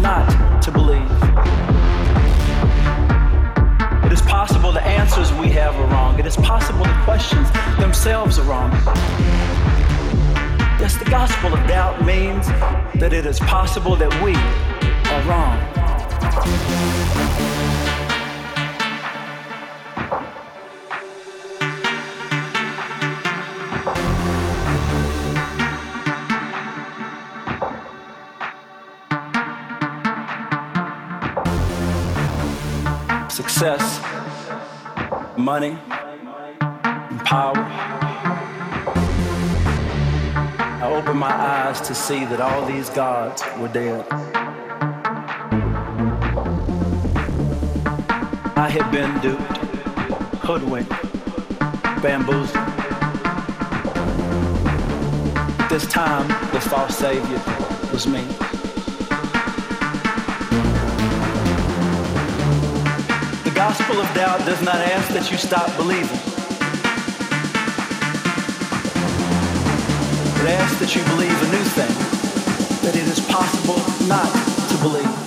not to believe. It is possible the answers we have are wrong. It is possible the questions themselves are wrong. Yes, the gospel of doubt means that it is possible that we are wrong. See that all these gods were dead. I had been duped, hoodwinked, bamboozled. This time, the false savior was me. Gospel of doubt does not ask that you stop believing. It asks that you believe a new thing, that it is possible not to believe.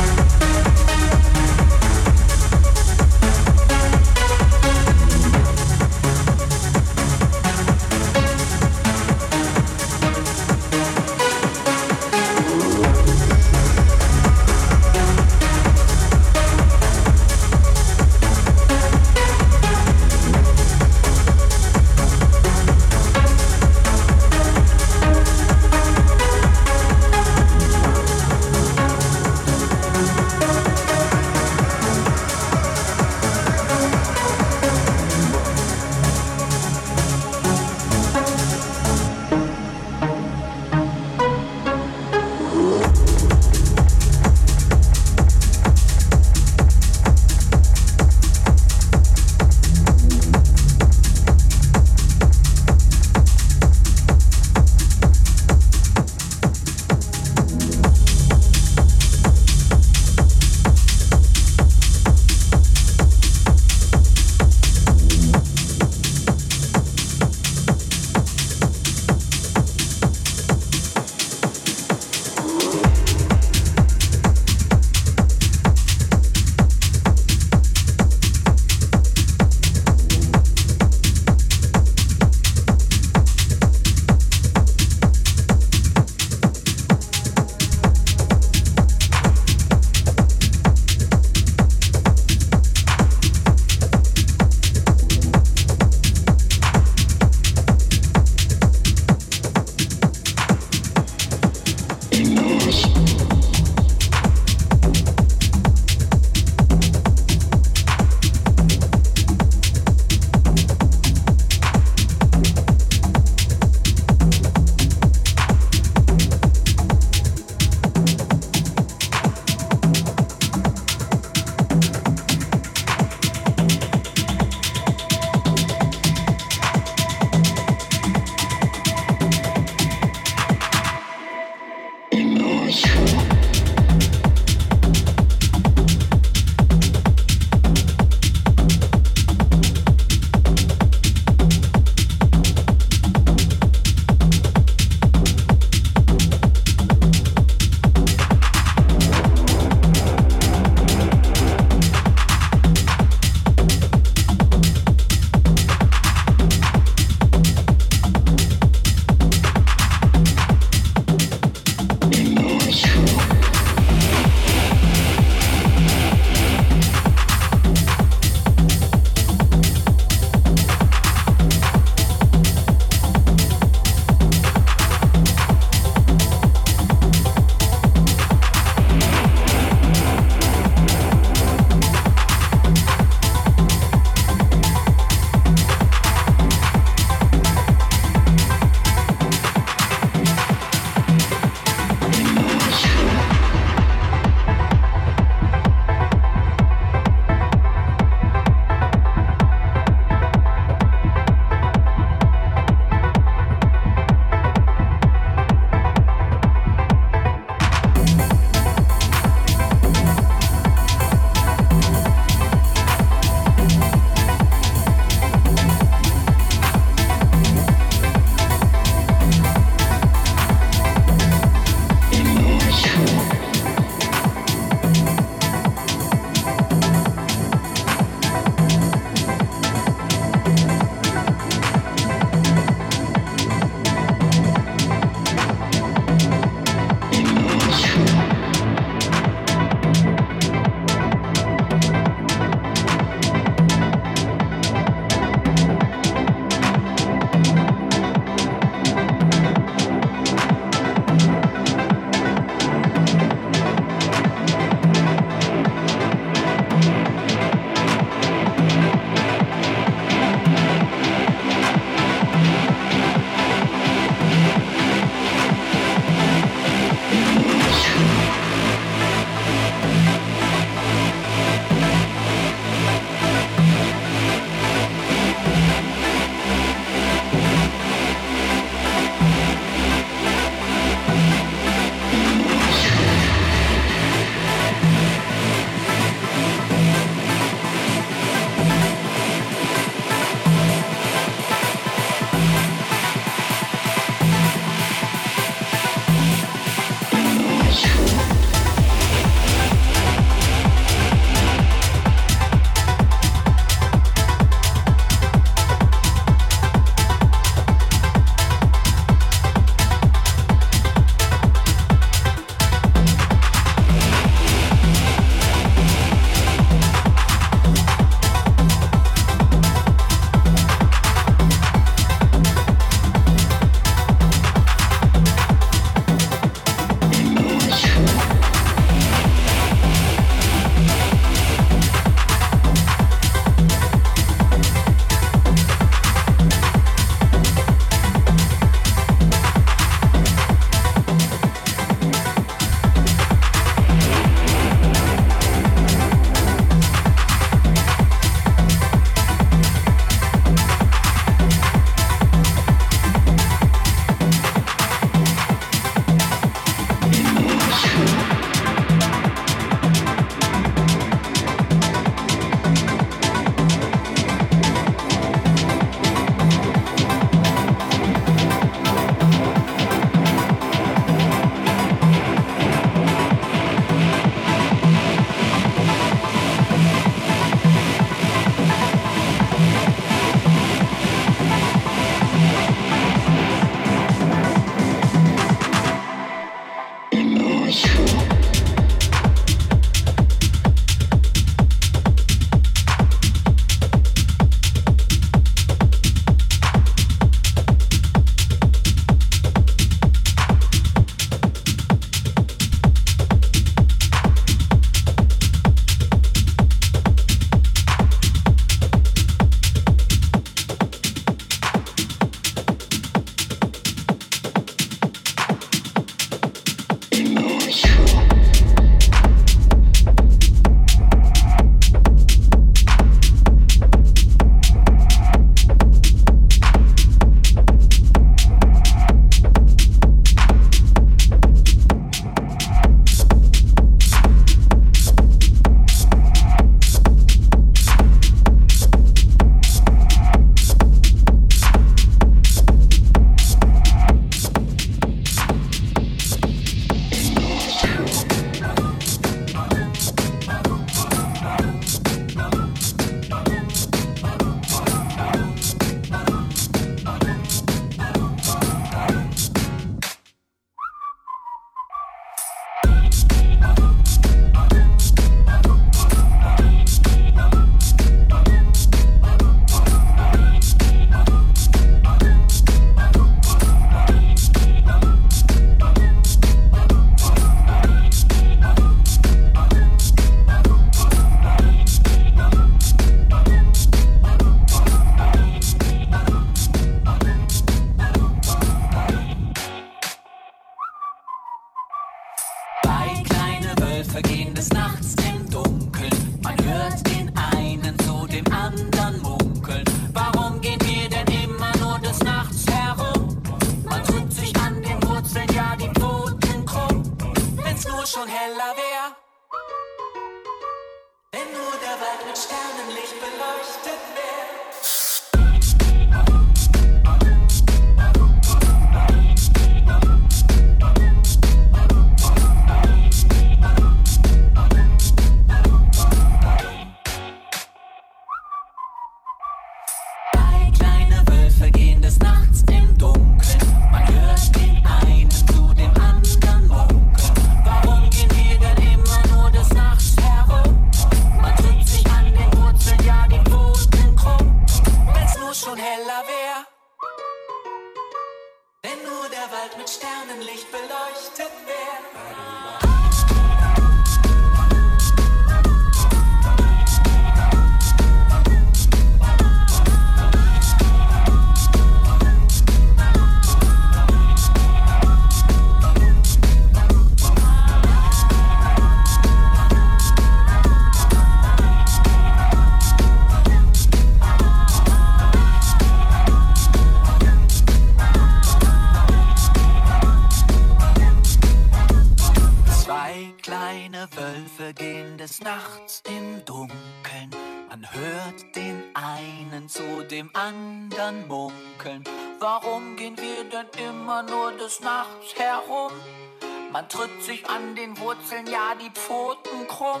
an den Wurzeln, ja die Pfoten krumm,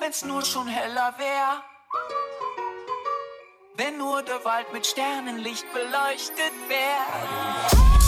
wenn's nur schon heller wär. Wenn nur der Wald mit Sternenlicht beleuchtet wär.